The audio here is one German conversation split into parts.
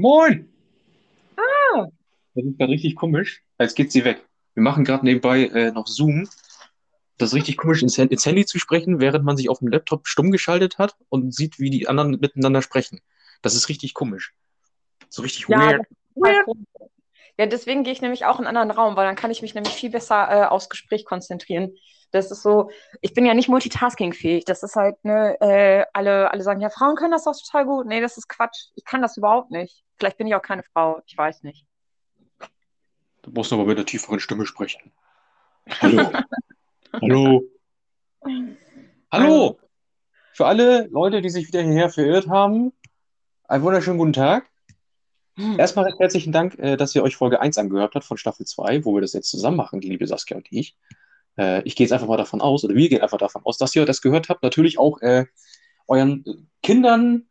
Moin! Ah, Das ist gerade richtig komisch. Jetzt geht sie weg. Wir machen gerade nebenbei äh, noch Zoom. Das ist richtig komisch, ins, ins Handy zu sprechen, während man sich auf dem Laptop stumm geschaltet hat und sieht, wie die anderen miteinander sprechen. Das ist richtig komisch. So richtig ja, weird. Ja, deswegen gehe ich nämlich auch in einen anderen Raum, weil dann kann ich mich nämlich viel besser äh, aufs Gespräch konzentrieren. Das ist so, ich bin ja nicht multitaskingfähig. Das ist halt, ne, äh, alle, alle sagen, ja, Frauen können das doch total gut. Nee, das ist Quatsch. Ich kann das überhaupt nicht. Vielleicht bin ich auch keine Frau. Ich weiß nicht. Du musst aber mit einer tieferen Stimme sprechen. Hallo. Hallo. Hallo. Für alle Leute, die sich wieder hierher verirrt haben, einen wunderschönen guten Tag. hm, Erstmal recht herzlichen Dank, äh, dass ihr euch Folge eins angehört habt von Staffel 2, wo wir das jetzt zusammen machen, die liebe Saskia und ich. Äh, ich gehe jetzt einfach mal davon aus, oder wir gehen einfach davon aus, dass ihr das gehört habt. Natürlich auch äh, euren Kindern,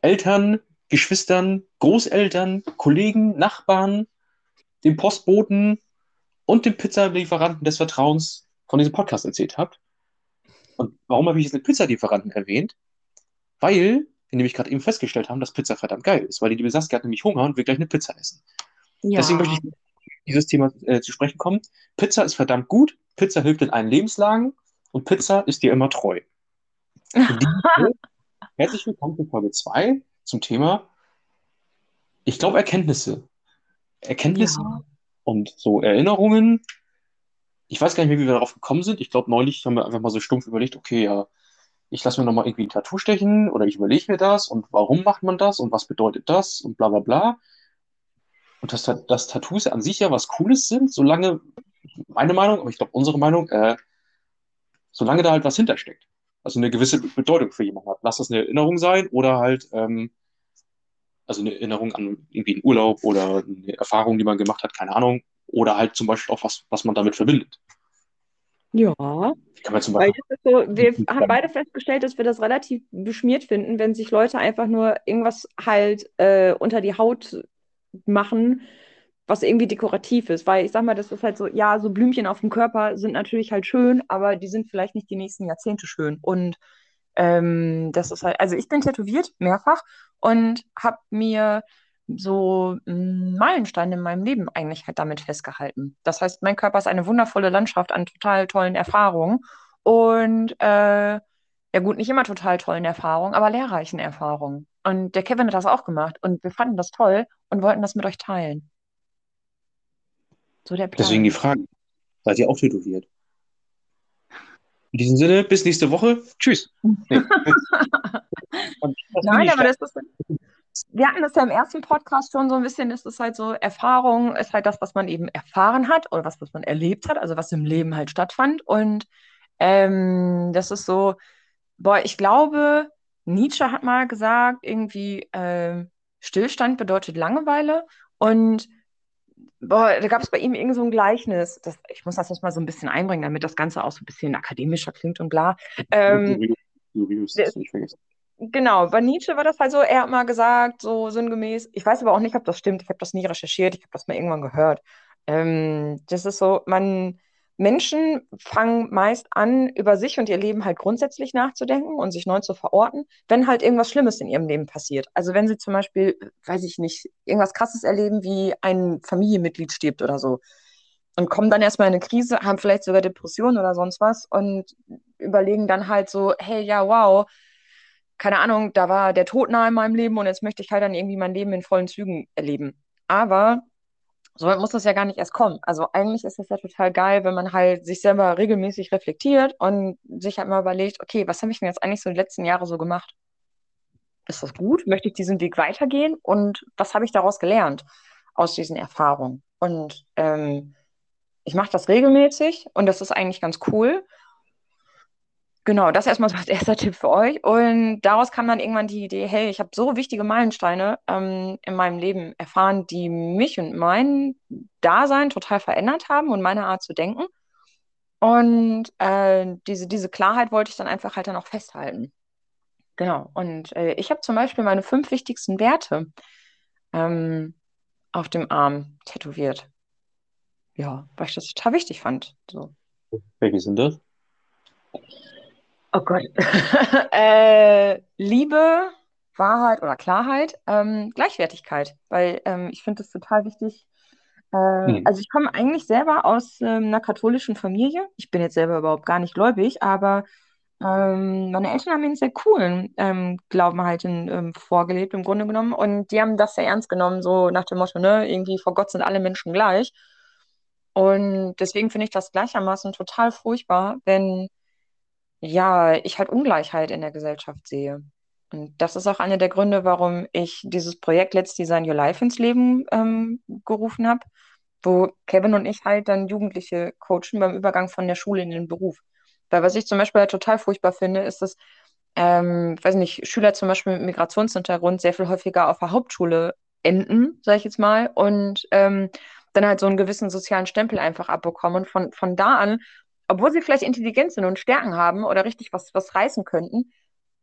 Eltern, Geschwistern, Großeltern, Kollegen, Nachbarn, dem Postboten und dem Pizzalieferanten des Vertrauens von diesem Podcast erzählt habt. Und warum habe ich jetzt den Pizzalieferanten erwähnt? Weil wir nämlich gerade eben festgestellt haben, dass Pizza verdammt geil ist, weil die liebe Saskia hat nämlich Hunger und will gleich eine Pizza essen. Deswegen möchte ja, ich dieses Thema äh, zu sprechen kommen. Pizza ist verdammt gut, Pizza hilft in allen Lebenslagen und Pizza ist dir immer treu. Herzlich willkommen zu Folge 2 zum Thema, ich glaube, Erkenntnisse. Erkenntnisse ja. und so Erinnerungen. Ich weiß gar nicht mehr, wie wir darauf gekommen sind. Ich glaube, neulich haben wir einfach mal so stumpf überlegt, okay, ja, ich lasse mir nochmal irgendwie ein Tattoo stechen oder ich überlege mir das und warum macht man das und was bedeutet das und bla bla bla. Und dass, dass Tattoos an sich ja was Cooles sind, solange, meine Meinung, aber ich glaube unsere Meinung, äh, solange da halt was hintersteckt. Also eine gewisse Bedeutung für jemanden hat. Lass das eine Erinnerung sein oder halt, ähm, also eine Erinnerung an irgendwie einen Urlaub oder eine Erfahrung, die man gemacht hat, keine Ahnung. Oder halt zum Beispiel auch was, was man damit verbindet. Ja, kann man zum Beispiel, so, wir haben beide festgestellt, dass wir das relativ beschmiert finden, wenn sich Leute einfach nur irgendwas halt äh, unter die Haut machen, was irgendwie dekorativ ist. Weil ich sag mal, das ist halt so, ja, so Blümchen auf dem Körper sind natürlich halt schön, aber die sind vielleicht nicht die nächsten Jahrzehnte schön. Und ähm, das ist halt, also ich bin tätowiert, mehrfach, und habe mir so einen Meilenstein in meinem Leben eigentlich halt damit festgehalten. Das heißt, mein Körper ist eine wundervolle Landschaft an total tollen Erfahrungen und äh, ja gut, nicht immer total tollen Erfahrungen, aber lehrreichen Erfahrungen. Und der Kevin hat das auch gemacht und wir fanden das toll und wollten das mit euch teilen. So der deswegen die Plan. Frage, seid ihr auch tätowiert? In diesem Sinne, bis nächste Woche. Tschüss. Nee. Nein, aber das ist, wir hatten das ja im ersten Podcast schon so ein bisschen, ist es halt so, Erfahrung ist halt das, was man eben erfahren hat oder was, was man erlebt hat, also was im Leben halt stattfand. Und ähm, das ist so, boah, ich glaube, Nietzsche hat mal gesagt, irgendwie ähm, Stillstand bedeutet Langeweile. Und boah, da gab es bei ihm irgend so ein Gleichnis. Das, ich muss das jetzt mal so ein bisschen einbringen, damit das Ganze auch so ein bisschen akademischer klingt und bla. Ähm, das. Genau, bei Nietzsche war das halt so, er hat mal gesagt, so sinngemäß, ich weiß aber auch nicht, ob das stimmt, ich habe das nie recherchiert, ich habe das mal irgendwann gehört. Ähm, das ist so, man, Menschen fangen meist an, über sich und ihr Leben halt grundsätzlich nachzudenken und sich neu zu verorten, wenn halt irgendwas Schlimmes in ihrem Leben passiert. Also wenn sie zum Beispiel, weiß ich nicht, irgendwas Krasses erleben, wie ein Familienmitglied stirbt oder so und kommen dann erstmal in eine Krise, haben vielleicht sogar Depressionen oder sonst was und überlegen dann halt so, hey, ja, wow, keine Ahnung, da war der Tod nahe in meinem Leben und jetzt möchte ich halt dann irgendwie mein Leben in vollen Zügen erleben. Aber so weit muss das ja gar nicht erst kommen. Also eigentlich ist das ja total geil, wenn man halt sich selber regelmäßig reflektiert und sich halt mal überlegt, okay, was habe ich denn jetzt eigentlich so die letzten Jahre so gemacht? Ist das gut? Möchte ich diesen Weg weitergehen? Und was habe ich daraus gelernt aus diesen Erfahrungen? Und ähm, ich mache das regelmäßig und das ist eigentlich ganz cool. Genau, das erstmal so als erster Tipp für euch. Und daraus kam dann irgendwann die Idee, hey, ich habe so wichtige Meilensteine ähm, in meinem Leben erfahren, die mich und mein Dasein total verändert haben und meine Art zu denken. Und äh, diese, diese Klarheit wollte ich dann einfach halt dann auch festhalten. Genau. Und äh, ich habe zum Beispiel meine fünf wichtigsten Werte ähm, auf dem Arm tätowiert. Ja, weil ich das total wichtig fand. So. Welche sind das? Oh Gott. äh, Liebe, Wahrheit oder Klarheit, ähm, Gleichwertigkeit, weil ähm, ich finde es total wichtig. Äh, Hm. also ich komme eigentlich selber aus ähm, einer katholischen Familie. Ich bin jetzt selber überhaupt gar nicht gläubig, aber ähm, meine Eltern haben mir einen sehr coolen ähm, Glauben halt in, ähm, vorgelebt, im Grunde genommen. Und die haben das sehr ernst genommen, so nach dem Motto, ne, irgendwie vor Gott sind alle Menschen gleich. Und deswegen finde ich das gleichermaßen total furchtbar, wenn ja, ich halt Ungleichheit in der Gesellschaft sehe. Und das ist auch einer der Gründe, warum ich dieses Projekt Let's Design Your Life ins Leben ähm, gerufen habe, wo Kevin und ich halt dann Jugendliche coachen beim Übergang von der Schule in den Beruf. Weil was ich zum Beispiel halt total furchtbar finde, ist, dass, ähm, weiß nicht, Schüler zum Beispiel mit Migrationshintergrund sehr viel häufiger auf der Hauptschule enden, sage ich jetzt mal, und ähm, dann halt so einen gewissen sozialen Stempel einfach abbekommen. Und von, von da an obwohl sie vielleicht intelligent sind und Stärken haben oder richtig was, was reißen könnten,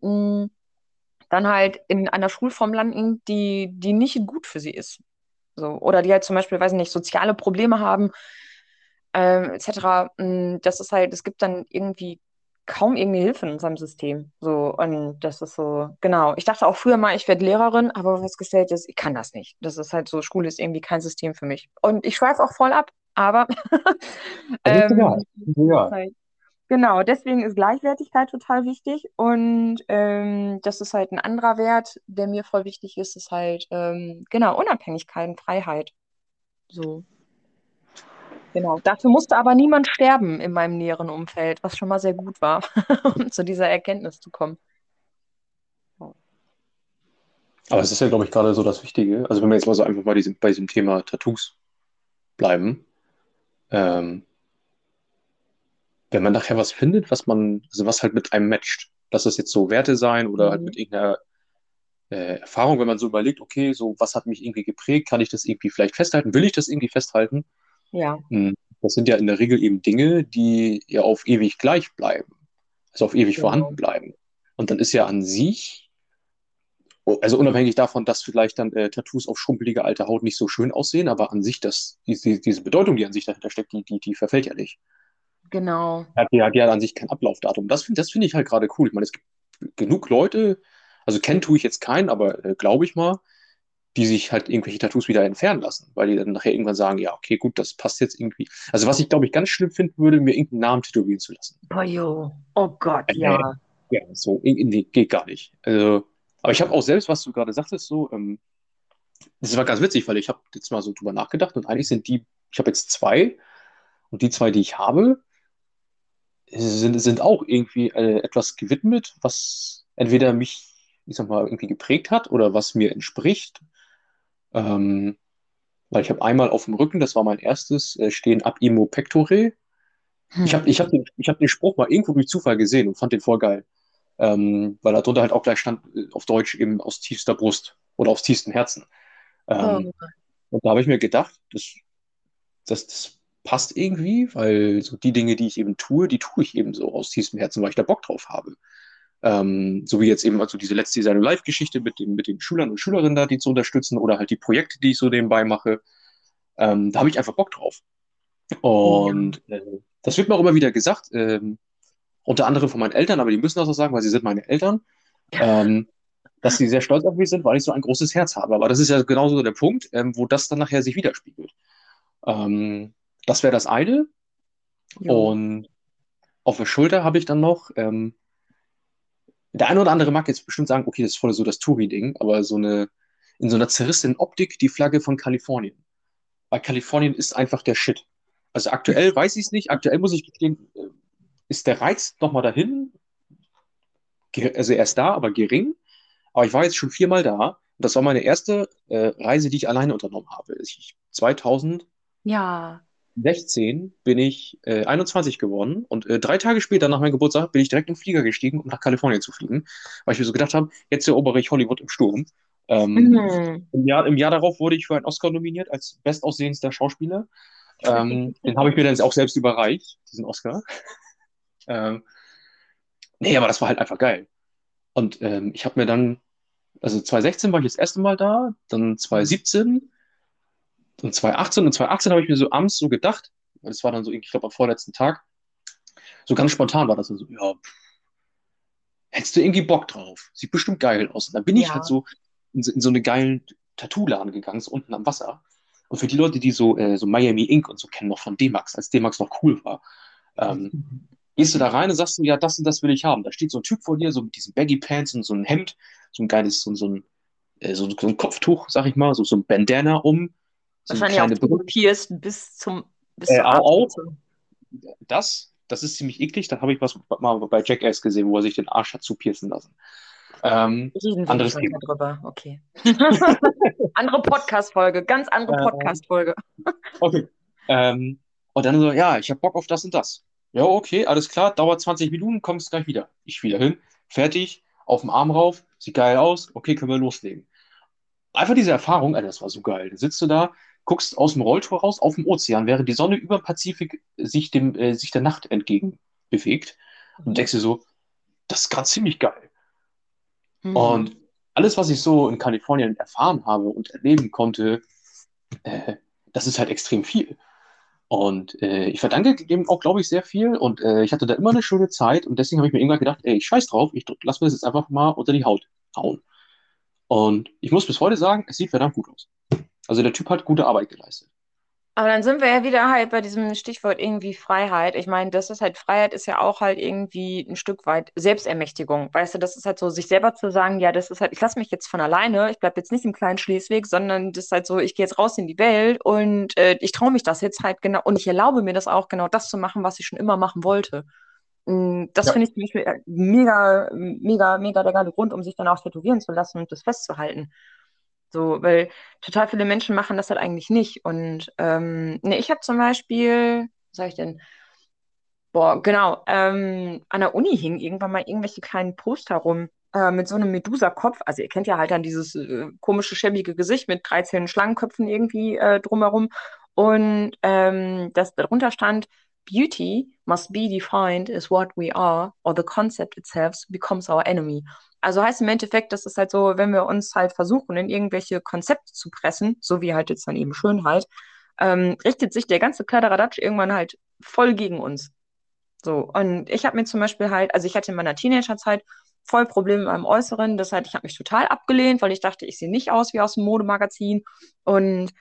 mh, dann halt in einer Schulform landen, die, die nicht gut für sie ist. So. Oder die halt zum Beispiel, weiß ich nicht, soziale Probleme haben, ähm, etc. Mh, Das ist halt, es gibt dann irgendwie kaum irgendwie Hilfe in unserem System. So, und das ist so, genau. Ich dachte auch früher mal, ich werde Lehrerin, aber festgestellt ist, ich kann das nicht. Das ist halt so, Schule ist irgendwie kein System für mich. Und ich schweife auch voll ab, aber ähm, ist egal. halt, genau, deswegen ist Gleichwertigkeit total wichtig. Und ähm, das ist halt ein anderer Wert, der mir voll wichtig ist, ist halt, ähm, genau, Unabhängigkeit und Freiheit. So. Genau, dafür musste aber niemand sterben in meinem näheren Umfeld, was schon mal sehr gut war, um zu dieser Erkenntnis zu kommen. Aber es ist ja, glaube ich, gerade so das Wichtige. Also wenn wir jetzt mal so einfach mal diesem, bei diesem Thema Tattoos bleiben, ähm, wenn man nachher was findet, was man, also was halt mit einem matcht, lass das jetzt so Werte sein oder halt Mhm. mit irgendeiner äh, Erfahrung, wenn man so überlegt, okay, so was hat mich irgendwie geprägt, kann ich das irgendwie vielleicht festhalten, will ich das irgendwie festhalten? Ja, Hm, Das sind ja in der Regel eben Dinge, die ja auf ewig gleich bleiben, also auf ewig genau. vorhanden bleiben. Und dann ist ja an sich, also unabhängig davon, dass vielleicht dann äh, Tattoos auf schrumpeliger alter Haut nicht so schön aussehen, aber an sich, das, die, diese Bedeutung, die an sich dahinter steckt, die, die, die verfällt ja nicht. Genau. Hat ja, die hat an sich kein Ablaufdatum. Das finde das finde ich halt gerade cool. Ich meine, es gibt genug Leute, also kennen tue ich jetzt keinen, aber äh, glaube ich mal, die sich halt irgendwelche Tattoos wieder entfernen lassen, weil die dann nachher irgendwann sagen, ja, okay, gut, das passt jetzt irgendwie. Also was ich, glaube ich, ganz schlimm finden würde, mir irgendeinen Namen tätowieren zu lassen. Boah, jo. Oh Gott, Äh, ja. ja, so, irgendwie geht gar nicht. Also, aber ich habe auch selbst, was du gerade sagtest, so, ähm, das war ganz witzig, weil ich habe jetzt mal so drüber nachgedacht und eigentlich sind die, ich habe jetzt zwei und die zwei, die ich habe, sind, sind auch irgendwie äh, etwas gewidmet, was entweder mich, ich sag mal, irgendwie geprägt hat oder was mir entspricht. Ähm, weil ich habe einmal auf dem Rücken, das war mein erstes, äh, stehen ab Imo Pectore. Ich Hm. habe ich hab den, ich hab den Spruch mal irgendwo durch Zufall gesehen und fand den voll geil. Ähm, weil da drunter halt auch gleich stand, äh, auf Deutsch eben aus tiefster Brust oder aus tiefstem Herzen. Ähm, Oh, und da habe ich mir gedacht, das, das, das passt irgendwie, weil so die Dinge, die ich eben tue, die tue ich eben so aus tiefstem Herzen, weil ich da Bock drauf habe. Ähm, so wie jetzt eben also diese letzte Design Live-Geschichte mit den, mit den Schülern und Schülerinnen da, die zu unterstützen oder halt die Projekte, die ich so nebenbei mache. Ähm, da habe ich einfach Bock drauf. Und äh, das wird mir auch immer wieder gesagt, ähm, unter anderem von meinen Eltern, aber die müssen das auch sagen, weil sie sind meine Eltern, ähm, dass sie sehr stolz auf mich sind, weil ich so ein großes Herz habe. Aber das ist ja genauso der Punkt, ähm, wo das dann nachher sich widerspiegelt. Ähm, das wäre das eine. Jo. Und auf der Schulter habe ich dann noch, ähm, der eine oder andere mag jetzt bestimmt sagen, okay, das ist voll so das Touri-Ding, aber so eine, in so einer zerrissenen Optik die Flagge von Kalifornien. Weil Kalifornien ist einfach der Shit. Also aktuell weiß ich es nicht, aktuell muss ich gestehen, äh, ist der Reiz nochmal dahin, also er ist da, aber gering. Aber ich war jetzt schon viermal da und das war meine erste äh, Reise, die ich alleine unternommen habe. Ich, 2016 Ja. bin ich äh, 21 geworden und äh, drei Tage später nach meinem Geburtstag bin ich direkt in den Flieger gestiegen, um nach Kalifornien zu fliegen, weil ich mir so gedacht habe, jetzt erobere ich Hollywood im Sturm. Ähm, Mhm. im Jahr, Im Jahr darauf wurde ich für einen Oscar nominiert als bestaussehendster Schauspieler. Ähm, den habe ich mir dann auch selbst überreicht, diesen Oscar. Ähm, nee, aber das war halt einfach geil. Und ähm, ich habe mir dann, also 2016 war ich das erste Mal da, dann 2017 und 2018 und 2018 habe ich mir so abends so gedacht, das war dann so, ich glaube, am vorletzten Tag, so ganz spontan war das so, ja, pff, hättest du irgendwie Bock drauf? Sieht bestimmt geil aus. Und dann bin ich Ja. halt so in, so in so einen geilen Tattoo-Laden gegangen, so unten am Wasser. Und für die Leute, die so, äh, so Miami Ink und so kennen, noch von D-Max, als D-Max noch cool war, ähm, gehst du da rein und sagst du, ja, das und das will ich haben. Da steht so ein Typ vor dir, so mit diesen Baggy Pants und so ein Hemd, so ein geiles, so, so, ein, äh, so, so ein Kopftuch, sag ich mal, so, so ein Bandana um, so Wahrscheinlich auch kleine gepierst bis zum bis Äh, auch, das, das ist ziemlich eklig. Da habe ich was mal bei Jackass gesehen, wo er sich den Arsch hat zupiercen lassen. Ähm, anderes Thema. drüber. Okay. andere Podcast-Folge, ganz andere Äh, Podcast-Folge. Okay. Ähm, und dann so, ja, ich habe Bock auf das und das. Ja, okay, alles klar, dauert 20 Minuten, kommst gleich wieder. Ich wieder hin, fertig, auf dem Arm rauf, sieht geil aus, okay, können wir loslegen. Einfach diese Erfahrung, Alter, das war so geil. Da sitzt du da, guckst aus dem Rolltor raus auf dem Ozean, während die Sonne über dem Pazifik sich, dem, äh, sich der Nacht entgegen bewegt. Und denkst dir so, das ist gerade ziemlich geil. Mhm. Und alles, was ich so in Kalifornien erfahren habe und erleben konnte, äh, das ist halt extrem viel. Und äh, ich verdanke dem auch, glaube ich, sehr viel. Und äh, ich hatte da immer eine schöne Zeit. Und deswegen habe ich mir irgendwann gedacht, ey, ich scheiß drauf, ich lass mir das jetzt einfach mal unter die Haut hauen. Und ich muss bis heute sagen, es sieht verdammt gut aus. Also der Typ hat gute Arbeit geleistet. Aber dann sind wir ja wieder halt bei diesem Stichwort irgendwie Freiheit. Ich meine, das ist halt, Freiheit ist ja auch halt irgendwie ein Stück weit Selbstermächtigung. Weißt du, das ist halt so, sich selber zu sagen, ja, das ist halt, ich lasse mich jetzt von alleine, ich bleibe jetzt nicht im kleinen Schleswig, sondern das ist halt so, ich gehe jetzt raus in die Welt und äh, ich traue mich das jetzt halt genau und ich erlaube mir das auch genau das zu machen, was ich schon immer machen wollte. Mm, Das Ja. finde ich zum Beispiel äh, mega, mega, mega der geile Grund, um sich dann auch tätowieren zu lassen und das festzuhalten. So, weil total viele Menschen machen das halt eigentlich nicht. Und ähm, ne, ich habe zum Beispiel, was sag ich denn? Boah, genau, ähm, an der Uni hingen irgendwann mal irgendwelche kleinen Poster rum äh, mit so einem Medusa-Kopf. Also ihr kennt ja halt dann dieses äh, komische, schäbige Gesicht mit 13 Schlangenköpfen irgendwie äh, drumherum. Und ähm, das darunter stand, Beauty must be defined as what we are, or the concept itself becomes our enemy. Also heißt im Endeffekt, das ist halt so, wenn wir uns halt versuchen, in irgendwelche Konzepte zu pressen, so wie halt jetzt dann eben Schönheit, ähm, richtet sich der ganze Kladderadatsch irgendwann halt voll gegen uns. So, und ich habe mir zum Beispiel halt, also ich hatte in meiner Teenagerzeit voll Probleme mit meinem Äußeren, das heißt, ich habe mich total abgelehnt, weil ich dachte, ich sehe nicht aus wie aus dem Modemagazin und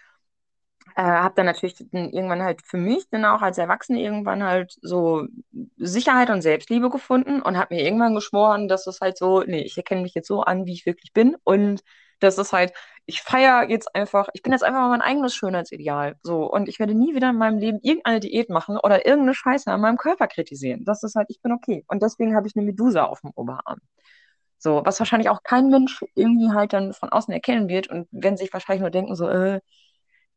äh, habe dann natürlich dann irgendwann halt für mich dann auch als Erwachsene irgendwann halt so Sicherheit und Selbstliebe gefunden und habe mir irgendwann geschworen, dass es halt so, nee, ich erkenne mich jetzt so an, wie ich wirklich bin und das ist halt, ich feiere jetzt einfach, ich bin jetzt einfach mal mein eigenes Schönheitsideal. So, und ich werde nie wieder in meinem Leben irgendeine Diät machen oder irgendeine Scheiße an meinem Körper kritisieren. Das ist halt, ich bin okay. Und deswegen habe ich eine Medusa auf dem Oberarm. So, was wahrscheinlich auch kein Mensch irgendwie halt dann von außen erkennen wird und werden sich wahrscheinlich nur denken, so, äh,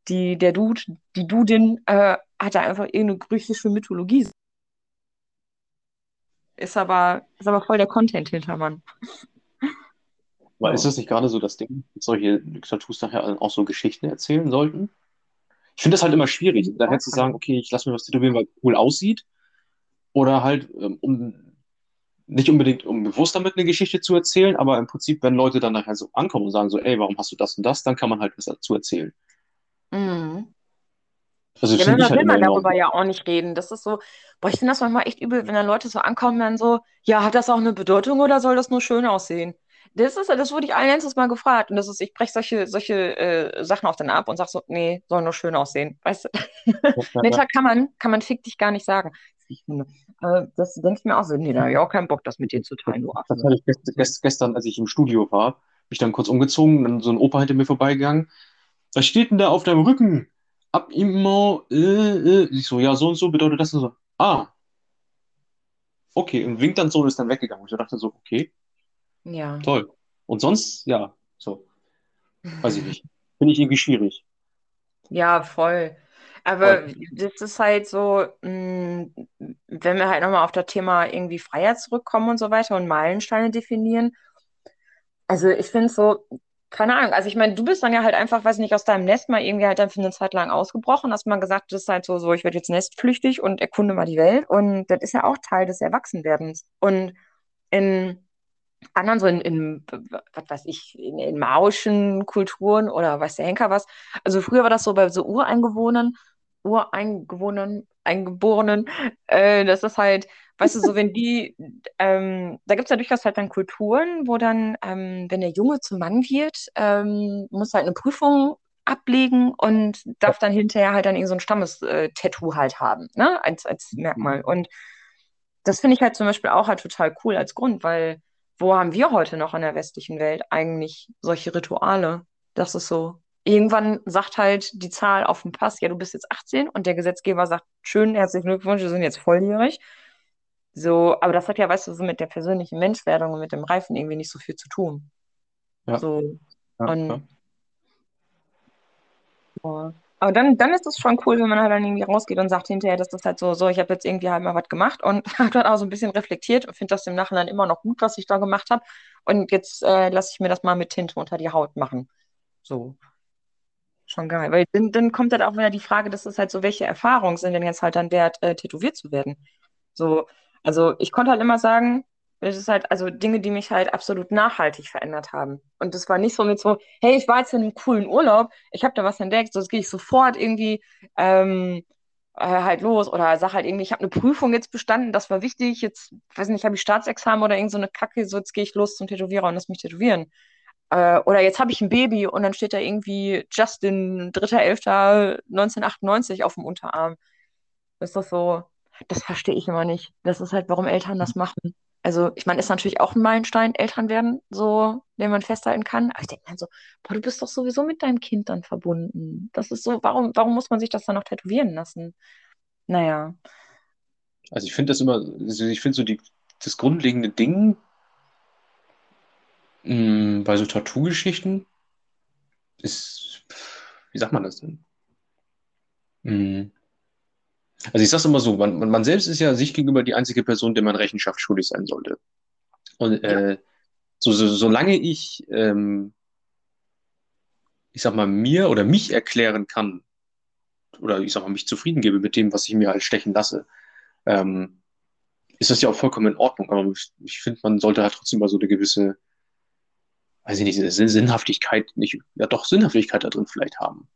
die, der Dude, die Dudin, äh, hat da einfach irgendeine griechische Mythologie. Ist aber, ist aber voll der Content hinter, Mann. Aber ist das nicht gerade so das Ding, dass solche Tattoos nachher auch so Geschichten erzählen sollten? Ich finde das halt immer schwierig, daher zu sagen, okay, ich lasse mir was tätowieren, weil cool aussieht. Oder halt, ähm, um nicht unbedingt, um bewusst damit eine Geschichte zu erzählen, aber im Prinzip, wenn Leute dann nachher so ankommen und sagen so, ey, warum hast du das und das, dann kann man halt was dazu erzählen. Mhm. Also Ja, ich halt will man darüber ja auch nicht reden. Das ist so, boah, ich finde das manchmal echt übel, wenn dann Leute so ankommen, dann so, ja, hat das auch eine Bedeutung oder soll das nur schön aussehen? Das ist, das wurde ich allen letztes Mal gefragt. Und das ist, ich breche solche, solche äh, Sachen auch dann ab und sage so, nee, soll nur schön aussehen. Weißt du? Klar, kann man, kann man fick dich gar nicht sagen. Ich finde, äh, das denke ich mir auch so, nee, da habe ich auch keinen Bock, das mit dir zu teilen, du Das hatte ich gest gest gestern, als ich im Studio war, mich dann kurz umgezogen, dann so ein Opa hinter mir vorbeigegangen. Was steht denn da auf deinem Rücken? Ab immer, äh, äh. Ich so, ja, so und so bedeutet das und so. Ah, okay. Und winkt dann so und ist dann weggegangen. Und ich dachte so, okay, Ja. toll. Und sonst, ja, so, weiß ich nicht. Finde ich irgendwie schwierig. Ja, voll. Aber das ist halt so, mh, wenn wir halt nochmal auf das Thema irgendwie Freiheit zurückkommen und so weiter und Meilensteine definieren. Also ich finde es so, keine Ahnung, also ich meine, du bist dann ja halt einfach, weiß nicht, aus deinem Nest mal irgendwie halt dann für eine Zeit lang ausgebrochen, hast mal gesagt, das ist halt so, so, ich werde jetzt nestflüchtig und erkunde mal die Welt und das ist ja auch Teil des Erwachsenwerdens. Und in anderen, so in, in was weiß ich, in, in maoischen Kulturen oder weiß der Henker was. Also früher war das so bei so Ureingewohnern, Ureingewohnern, Eingeborenen, äh, das ist halt, weißt du, so wenn die, ähm, da gibt es ja durchaus halt dann Kulturen, wo dann, ähm, wenn der Junge zum Mann wird, ähm, muss halt eine Prüfung ablegen und darf dann hinterher halt dann irgend so ein Stammestattoo halt haben, ne, als, als Merkmal. Und das finde ich halt zum Beispiel auch halt total cool als Grund, weil wo haben wir heute noch in der westlichen Welt eigentlich solche Rituale? Das ist so. Irgendwann sagt halt die Zahl auf dem Pass, ja, du bist jetzt 18 und der Gesetzgeber sagt, schön, herzlichen Glückwunsch, wir sind jetzt volljährig. So, aber das hat ja, weißt du, so mit der persönlichen Menschwerdung und mit dem Reifen irgendwie nicht so viel zu tun. Ja. So. Ja, Und ja. Aber dann, dann ist es schon cool, wenn man halt dann irgendwie rausgeht und sagt hinterher, dass das halt so, so, ich habe jetzt irgendwie halt mal was gemacht und habe dann auch so ein bisschen reflektiert und finde das im Nachhinein immer noch gut, was ich da gemacht habe. Und jetzt äh, lasse ich mir das mal mit Tinte unter die Haut machen. So. Schon geil. Weil dann, dann kommt halt auch wieder die Frage, das ist halt so, welche Erfahrungen sind denn jetzt halt dann wert, äh, tätowiert zu werden? So, also ich konnte halt immer sagen, das ist halt, also Dinge, die mich halt absolut nachhaltig verändert haben. Und das war nicht so mit so, hey, ich war jetzt in einem coolen Urlaub, ich habe da was entdeckt, so jetzt gehe ich sofort irgendwie ähm, äh, halt los oder sag halt irgendwie, ich habe eine Prüfung jetzt bestanden, das war wichtig, jetzt, weiß nicht, habe ich Staatsexamen oder irgend so eine Kacke, so jetzt gehe ich los zum Tätowierer und lass mich tätowieren. Äh, oder jetzt habe ich ein Baby und dann steht da irgendwie Justin 3.11.1998 auf dem Unterarm. Ist das so, das verstehe ich immer nicht. Das ist halt, warum Eltern das machen. Also, ich meine, ist natürlich auch ein Meilenstein, Eltern werden, so, den man festhalten kann. Aber ich denke mir so, boah, du bist doch sowieso mit deinem Kind dann verbunden. Das ist so, warum, warum muss man sich das dann noch tätowieren lassen? Naja, Also ich finde das immer, also ich finde so die, das grundlegende Ding mh, bei so Tattoo-Geschichten ist, wie sagt man das denn? Mh, Also ich sage es immer so, man, man, man selbst ist ja sich gegenüber die einzige Person, der man Rechenschaft schuldig sein sollte. Und ja, äh, so, so, solange ich, ähm, ich sag mal, mir oder mich erklären kann, oder ich sag mal, mich zufrieden gebe mit dem, was ich mir halt stechen lasse, ähm, ist das ja auch vollkommen in Ordnung. Aber ich, ich finde, man sollte halt trotzdem mal so eine gewisse, weiß ich nicht, Sinn- Sinnhaftigkeit, nicht, ja doch Sinnhaftigkeit da drin vielleicht haben.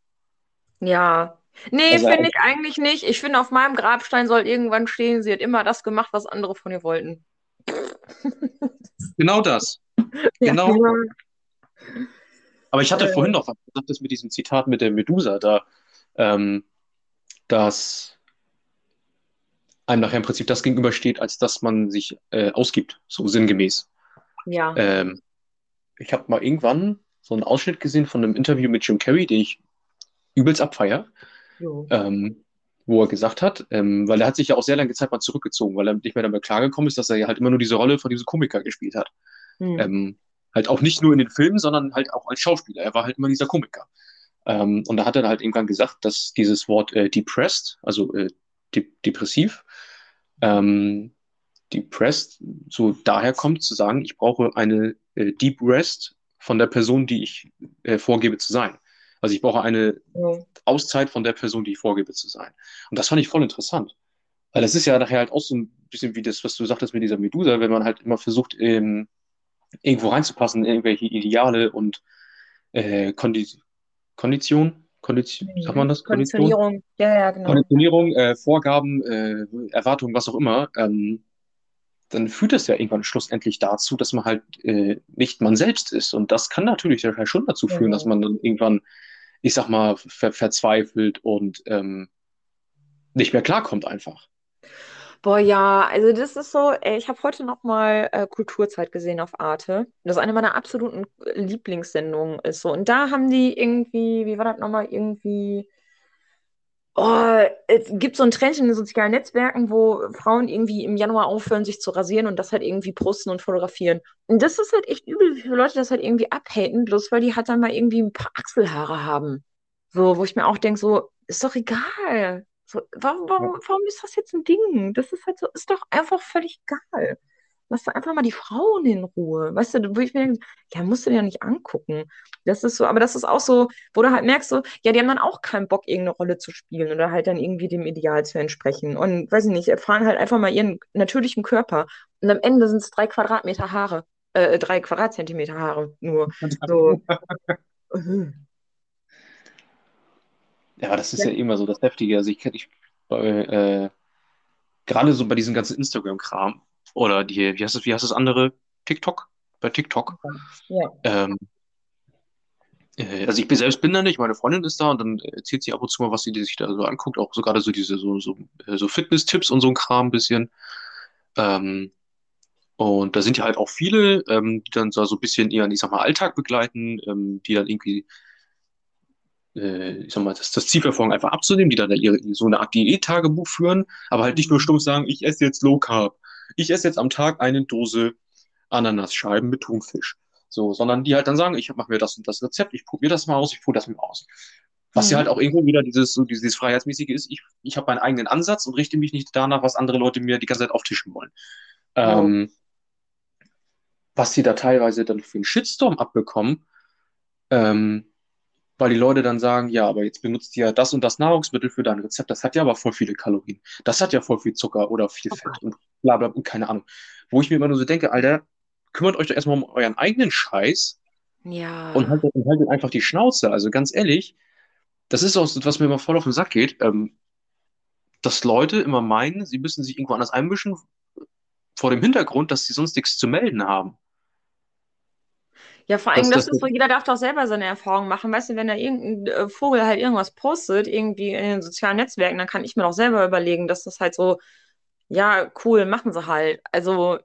ja. Nee, Also finde ich eigentlich nicht. Ich finde, auf meinem Grabstein soll irgendwann stehen, sie hat immer das gemacht, was andere von ihr wollten. genau das. Ja. Genau Aber ich hatte Äh, vorhin noch was gesagt, das mit diesem Zitat mit der Medusa da, ähm, dass einem nachher im Prinzip das gegenübersteht, als dass man sich äh, ausgibt, so sinngemäß. ja. Ähm, ich habe mal irgendwann so einen Ausschnitt gesehen von einem Interview mit Jim Carrey, den ich übelst abfeier, Ähm, wo er gesagt hat, ähm, weil er hat sich ja auch sehr lange Zeit mal zurückgezogen, weil er nicht mehr damit klargekommen ist, dass er ja halt immer nur diese Rolle von diesem Komiker gespielt hat. Hm. Ähm, halt auch nicht nur in den Filmen, sondern halt auch als Schauspieler. Er war halt immer dieser Komiker. Ähm, und da hat er halt irgendwann gesagt, dass dieses Wort äh, depressed, also äh, de depressiv, ähm, depressed so daher kommt zu sagen, ich brauche eine äh, Deep Rest von der Person, die ich äh, vorgebe zu sein. Also ich brauche eine Jo. Auszeit von der Person, die ich vorgebe zu sein. Und das fand ich voll interessant. Weil das ist ja nachher halt auch so ein bisschen wie das, was du sagtest mit dieser Medusa, wenn man halt immer versucht, ähm, irgendwo reinzupassen, irgendwelche Ideale und äh, Kondi Kondition, Kondition, sagt man das? Kondition? Konditionierung. Ja, ja, genau. Konditionierung, äh, Vorgaben, äh, Erwartungen, was auch immer, ähm, dann führt das ja irgendwann schlussendlich dazu, dass man halt äh, nicht man selbst ist. Und das kann natürlich schon dazu führen, dass Mhm. man dann irgendwann, ich sag mal, ver verzweifelt und ähm, nicht mehr klarkommt einfach. Boah, ja, also das ist so, ey, ich habe heute noch mal äh, Kulturzeit gesehen auf Arte. Das ist eine meiner absoluten Lieblingssendungen ist so. Und da haben die irgendwie, wie war das nochmal, irgendwie, oh, es gibt so einen Trend in den sozialen Netzwerken, wo Frauen irgendwie im Januar aufhören, sich zu rasieren und das halt irgendwie posten und fotografieren. Und das ist halt echt übel, wie viele Leute das halt irgendwie abhaten, bloß weil die halt dann mal irgendwie ein paar Achselhaare haben. So, wo ich mir auch denke, so, ist doch egal. So, warum, warum, warum ist das jetzt ein Ding? Das ist halt so, ist doch einfach völlig egal. Lass doch einfach mal die Frauen in Ruhe. Weißt du, wo ich mir denke, ja, musst du dir ja nicht angucken. Das ist so, aber das ist auch so, wo du halt merkst, so, ja, die haben dann auch keinen Bock, irgendeine Rolle zu spielen oder halt dann irgendwie dem Ideal zu entsprechen. Und weiß ich nicht, erfahren halt einfach mal ihren natürlichen Körper. Und am Ende sind es drei Quadratmeter Haare, äh, drei Quadratzentimeter Haare nur. So. Ja, aber das ist Ja. ja immer so das Heftige. Also ich kenne ich äh, gerade so bei diesem ganzen Instagram-Kram oder die, wie heißt das, wie heißt das andere? TikTok? Bei TikTok. Ja. Ähm, äh, also ich bin selbst bin da nicht, meine Freundin ist da und dann erzählt sie ab und zu mal, was sie sich da so anguckt, auch so gerade so diese so, so, äh, so Fitness-Tipps und so ein Kram ein bisschen. Ähm, und da sind ja halt auch viele, ähm, die dann so ein bisschen ihren, ich sag mal, Alltag begleiten, ähm, die dann irgendwie, äh, ich sag mal, das, das Ziel verfolgen, einfach abzunehmen, die dann da ihre, so eine Art Diät-Tagebuch führen, aber halt nicht nur stumpf sagen, ich esse jetzt Low Carb. Ich esse jetzt am Tag eine Dose Ananasscheiben mit Thunfisch. So, sondern die halt dann sagen, ich mache mir das und das Rezept, ich probiere das mal aus, ich probiere das mal aus. Was ja Mhm. halt auch irgendwo wieder dieses, so dieses Freiheitsmäßige ist, ich, ich habe meinen eigenen Ansatz und richte mich nicht danach, was andere Leute mir die ganze Zeit auftischen wollen. Ja. Ähm, was die da teilweise dann für einen Shitstorm abbekommen, ähm, weil die Leute dann sagen, ja, aber jetzt benutzt ihr ja das und das Nahrungsmittel für dein Rezept, das hat ja aber voll viele Kalorien, das hat ja voll viel Zucker oder viel Oh Fett und bla bla und keine Ahnung. Wo ich mir immer nur so denke, Alter, kümmert euch doch erstmal um euren eigenen Scheiß und Ja. haltet, und haltet einfach die Schnauze. Also ganz ehrlich, das ist auch so, was mir immer voll auf den Sack geht, ähm, dass Leute immer meinen, sie müssen sich irgendwo anders einmischen, vor dem Hintergrund, dass sie sonst nichts zu melden haben. Ja, vor allem, das das, ist so, jeder darf doch selber seine Erfahrungen machen. Weißt du, wenn da irgendein äh, Vogel halt irgendwas postet, irgendwie in den sozialen Netzwerken, dann kann ich mir doch selber überlegen, dass das halt so, ja, cool, machen sie halt. Also,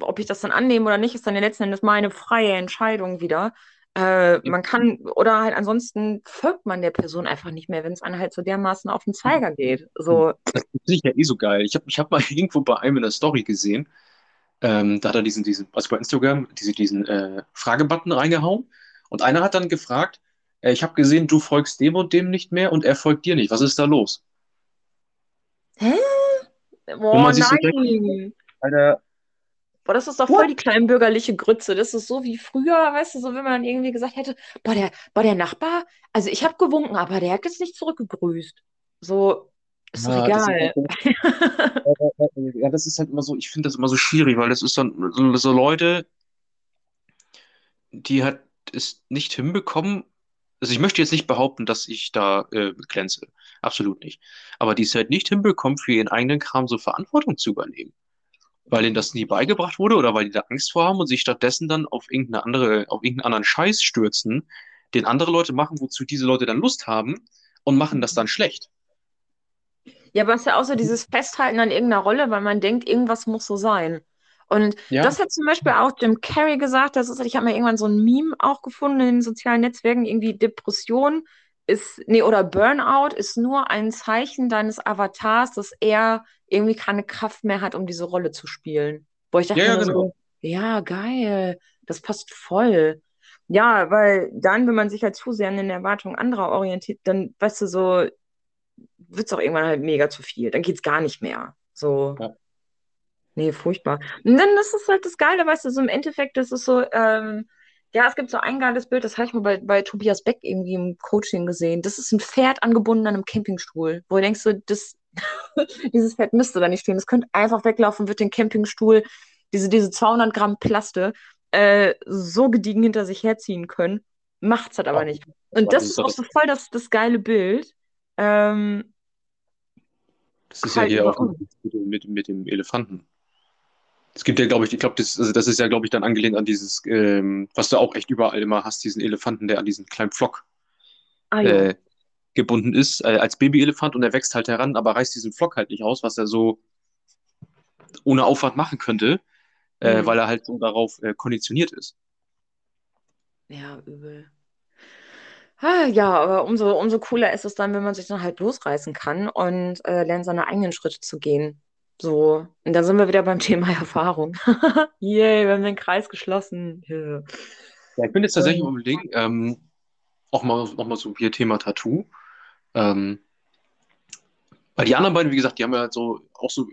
ob ich das dann annehme oder nicht, ist dann ja letzten Endes meine freie Entscheidung wieder. Äh, man kann, oder halt ansonsten folgt man der Person einfach nicht mehr, wenn es einem halt so dermaßen auf den Zeiger geht. So, das finde ich ja eh so geil. Ich habe ich hab mal irgendwo bei einem in der Story gesehen, ähm, da hat er diesen, diesen, also bei Instagram, diese, diesen äh, Fragebutton reingehauen und einer hat dann gefragt, äh, ich habe gesehen, du folgst dem und dem nicht mehr und er folgt dir nicht. Was ist da los? hä? Boah, sich so denkt, nein. Alter, Boah, das ist doch voll die kleinbürgerliche Grütze. Das ist so wie früher, weißt du, so wenn man irgendwie gesagt hätte, boah, der, boah, der Nachbar, also ich habe gewunken, aber der hat jetzt nicht zurückgegrüßt. So, ist doch ja, das ist egal. halt ja, das ist halt immer so, ich finde das immer so schwierig, weil das ist dann so, so Leute, die hat es nicht hinbekommen. Also ich möchte jetzt nicht behaupten, dass ich da äh, glänze. Absolut nicht. Aber die es halt nicht hinbekommen, für ihren eigenen Kram so Verantwortung zu übernehmen. Weil ihnen das nie beigebracht wurde oder weil die da Angst vor haben und sich stattdessen dann auf irgendeine andere, auf irgendeinen anderen Scheiß stürzen, den andere Leute machen, wozu diese Leute dann Lust haben und machen das dann schlecht. Ja, aber es ist ja auch so dieses Festhalten an irgendeiner Rolle, weil man denkt, irgendwas muss so sein. Und Ja, das hat zum Beispiel auch Jim Carrey gesagt. Das ist, ich habe mir irgendwann so ein Meme auch gefunden in den sozialen Netzwerken. Irgendwie Depression ist, nee, oder Burnout ist nur ein Zeichen deines Avatars, dass er irgendwie keine Kraft mehr hat, um diese Rolle zu spielen. Wo ich dachte ja, genau. so, ja, geil, das passt voll. Ja, weil dann, wenn man sich halt zu sehr an den Erwartungen anderer orientiert, dann, weißt du, so wird es auch irgendwann halt mega zu viel. Dann geht es gar nicht mehr. So. Ja. Nee, furchtbar. Und dann das ist halt das Geile, weißt du, so im Endeffekt, das ist so, ähm, ja, es gibt so ein geiles Bild, das habe ich mal bei, bei Tobias Beck irgendwie im Coaching gesehen. Das ist ein Pferd angebunden an einem Campingstuhl, wo du denkst, so, das, dieses Pferd müsste da nicht stehen. Das könnte einfach weglaufen, wird den Campingstuhl, diese, diese 200 Gramm Plaste, äh, so gediegen hinter sich herziehen können. Macht's halt aber nicht. Und das ist auch so voll das, das geile Bild. Ähm, das ist ja halt hier auch mit, dem- mit, dem- Elefanten. Es gibt ja, glaube ich, ich glaube, das, also das ist ja, glaube ich, dann angelehnt an dieses, ähm, was du auch echt überall immer hast, diesen Elefanten, der an diesen kleinen Pflock Ah ja. äh, gebunden ist, äh, als Babyelefant und er wächst halt heran, aber reißt diesen Pflock halt nicht aus, was er so ohne Aufwand machen könnte, äh, Hm. weil er halt so darauf äh, konditioniert ist. Ja, übel. Ah, ja, aber umso, umso cooler ist es dann, wenn man sich dann halt losreißen kann und äh, lernt, seine eigenen Schritte zu gehen. So, und dann sind wir wieder beim Thema Erfahrung. Yay, wir haben den Kreis geschlossen. Yeah. Ja, ich bin jetzt tatsächlich Ähm, am überlegen, ähm, auch mal, noch mal so hier Thema Tattoo. Ähm, weil die anderen beiden, wie gesagt, die haben ja halt so auch so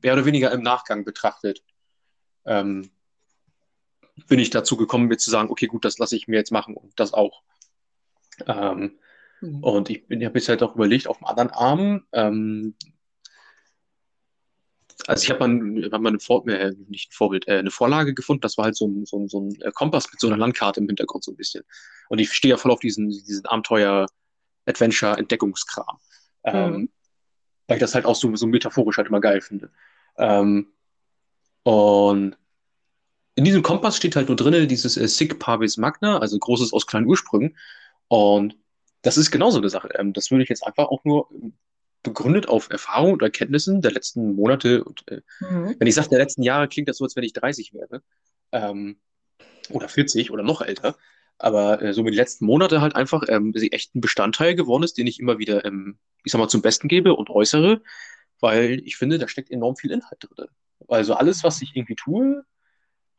mehr oder weniger im Nachgang betrachtet. Ähm, bin ich dazu gekommen, mir zu sagen, okay, gut, das lasse ich mir jetzt machen und das auch. Ähm, hm. und ich bin, habe jetzt halt auch überlegt, auf dem anderen Arm, ähm, also ich habe mal, hab mal eine, Vor äh, nicht ein Vorbild, äh, eine Vorlage gefunden, das war halt so ein, so ein, so ein äh, Kompass mit so einer Landkarte im Hintergrund so ein bisschen. Und ich stehe ja voll auf diesen, diesen Abenteuer, Adventure, Entdeckungskram. Hm. Ähm, weil ich das halt auch so, so metaphorisch halt immer geil finde. Ähm, und in diesem Kompass steht halt nur drin dieses äh, Sic Parvis Magna, also Großes aus kleinen Ursprüngen. Und das ist genauso eine Sache. Ähm, das würde ich jetzt einfach auch nur ähm, begründet auf Erfahrung und Erkenntnissen der letzten Monate. Und, äh, mhm. Wenn ich sage, der letzten Jahre, klingt das so, als wenn ich 30 wäre. Ähm, oder 40 oder noch älter. Aber äh, so mit den letzten Monate halt einfach ähm, echt ein Bestandteil geworden ist, den ich immer wieder, ähm, ich sag mal, zum Besten gebe und äußere, weil ich finde, da steckt enorm viel Inhalt drin. Also alles, was ich irgendwie tue,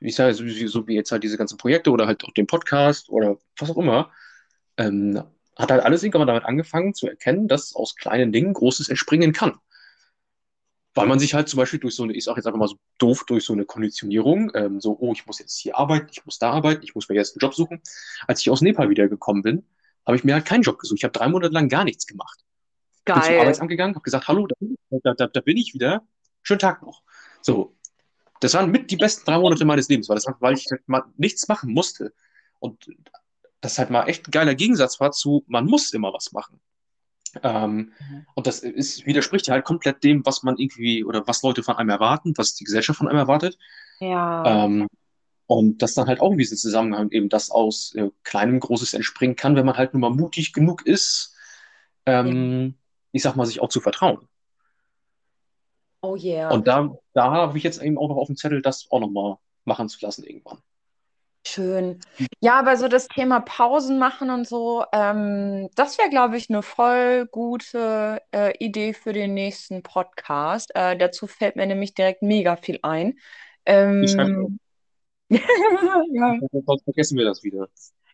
ich sage, so, so wie jetzt halt diese ganzen Projekte oder halt auch den Podcast oder was auch immer, ähm, hat halt alles irgendwann damit angefangen zu erkennen, dass aus kleinen Dingen Großes entspringen kann. Weil man sich halt zum Beispiel durch so eine, ich sage jetzt einfach mal so doof, durch so eine Konditionierung, ähm, so, oh, ich muss jetzt hier arbeiten, ich muss da arbeiten, ich muss mir jetzt einen Job suchen. Als ich aus Nepal wiedergekommen bin, habe ich mir halt keinen Job gesucht. Ich habe drei Monate lang gar nichts gemacht. Geil. Bin zum Arbeitsamt gegangen, habe gesagt, hallo, da, da, da, bin ich wieder. Schönen Tag noch. So, das waren mit die besten drei Monate meines Lebens, weil, das, weil ich halt nichts machen musste. Und das halt mal echt ein geiler Gegensatz war zu, man muss immer was machen. Ähm, mhm. Und das ist, widerspricht ja halt komplett dem, was man irgendwie oder was Leute von einem erwarten, was die Gesellschaft von einem erwartet. Ja. Ähm, und das dann halt auch in diesem Zusammenhang eben das aus äh, kleinem Großes entspringen kann, wenn man halt nur mal mutig genug ist, ähm, ja. ich sag mal, sich auch zu vertrauen. Oh yeah. Und da, da habe ich jetzt eben auch noch auf dem Zettel, das auch nochmal machen zu lassen irgendwann. Schön. Ja, aber so das Thema Pausen machen und so, ähm, das wäre, glaube ich, eine voll gute äh, Idee für den nächsten Podcast. Äh, dazu fällt mir nämlich direkt mega viel ein. Ähm, ja. Sonst vergessen wir das wieder.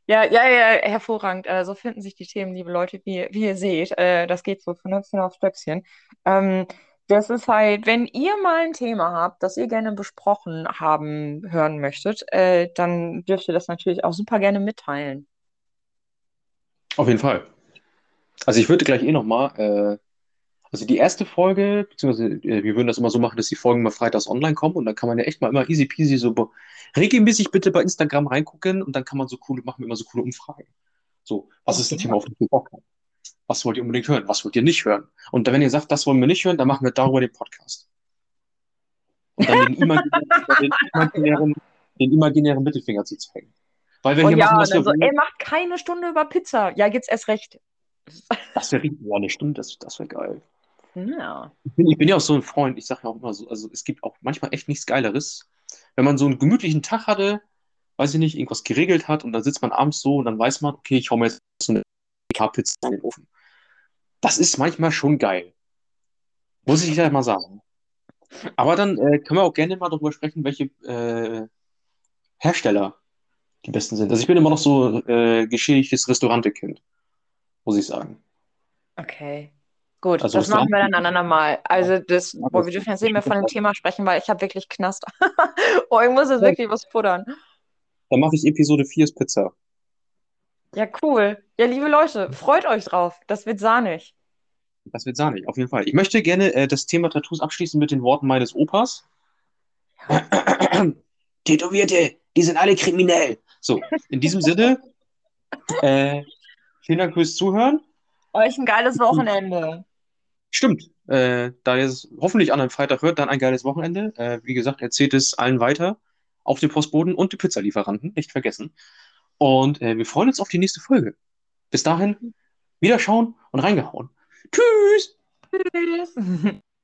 Ja, ja, ja, hervorragend. Äh, so finden sich die Themen, liebe Leute, wie, wie ihr seht. Äh, das geht so von Hüpfchen auf Stöckchen. Ähm, das ist halt, wenn ihr mal ein Thema habt, das ihr gerne besprochen haben, hören möchtet, äh, dann dürft ihr das natürlich auch super gerne mitteilen. Auf jeden Fall. Also ich würde gleich eh nochmal, äh, also die erste Folge, beziehungsweise äh, wir würden das immer so machen, dass die Folgen mal freitags online kommen und dann kann man ja echt mal immer easy peasy so regelmäßig bitte bei Instagram reingucken und dann kann man so coole, machen wir immer so coole Umfragen. So, was ist das Thema, auf das wir Bock haben? Was wollt ihr unbedingt hören? Was wollt ihr nicht hören? Und wenn ihr sagt, das wollen wir nicht hören, dann machen wir darüber den Podcast. Und dann den imaginären, den imaginären, den imaginären Mittelfinger zu zeigen. Weil wir oh hier ja, machen, was wir also, er macht keine Stunde über Pizza. Ja, jetzt erst recht. Das wäre richtig, ja, eine Stunde, das, das wäre geil. Ja. Ich bin, ich bin, ja auch so ein Freund, ich sage ja auch immer so, also es gibt auch manchmal echt nichts Geileres. Wenn man so einen gemütlichen Tag hatte, weiß ich nicht, irgendwas geregelt hat und dann sitzt man abends so und dann weiß man, okay, ich hau mir jetzt so eine K-Pizza in den Ofen. Das ist manchmal schon geil. Muss ich ja mal sagen. Aber dann äh, können wir auch gerne mal darüber sprechen, welche äh, Hersteller die besten sind. Also ich bin immer noch so äh, geschädigtes Restaurantekind, muss ich sagen. Okay. Gut, also das machen wir dann aneinander mal. Also das, boah, wir dürfen jetzt nicht mehr von dem Thema sprechen, weil ich habe wirklich Knast. oh, ich muss jetzt wirklich was futtern. Dann mache ich Episode 4 Pizza. Ja, cool. Ja, liebe Leute, freut euch drauf. Das wird sahnig. Das wird sahnig, auf jeden Fall. Ich möchte gerne äh, das Thema Tattoos abschließen mit den Worten meines Opas. Tätowierte, die sind alle kriminell. So, in diesem Sinne, äh, vielen Dank fürs Zuhören. Euch ein geiles Wochenende. Stimmt. Äh, da ihr es hoffentlich an einem Freitag hört, dann ein geiles Wochenende. Äh, wie gesagt, erzählt es allen weiter auf dem Postboden und die Pizzalieferanten, nicht vergessen. Und äh, wir freuen uns auf die nächste Folge. Bis dahin, wieder schauen und reingehauen. Tschüss! Tschüss!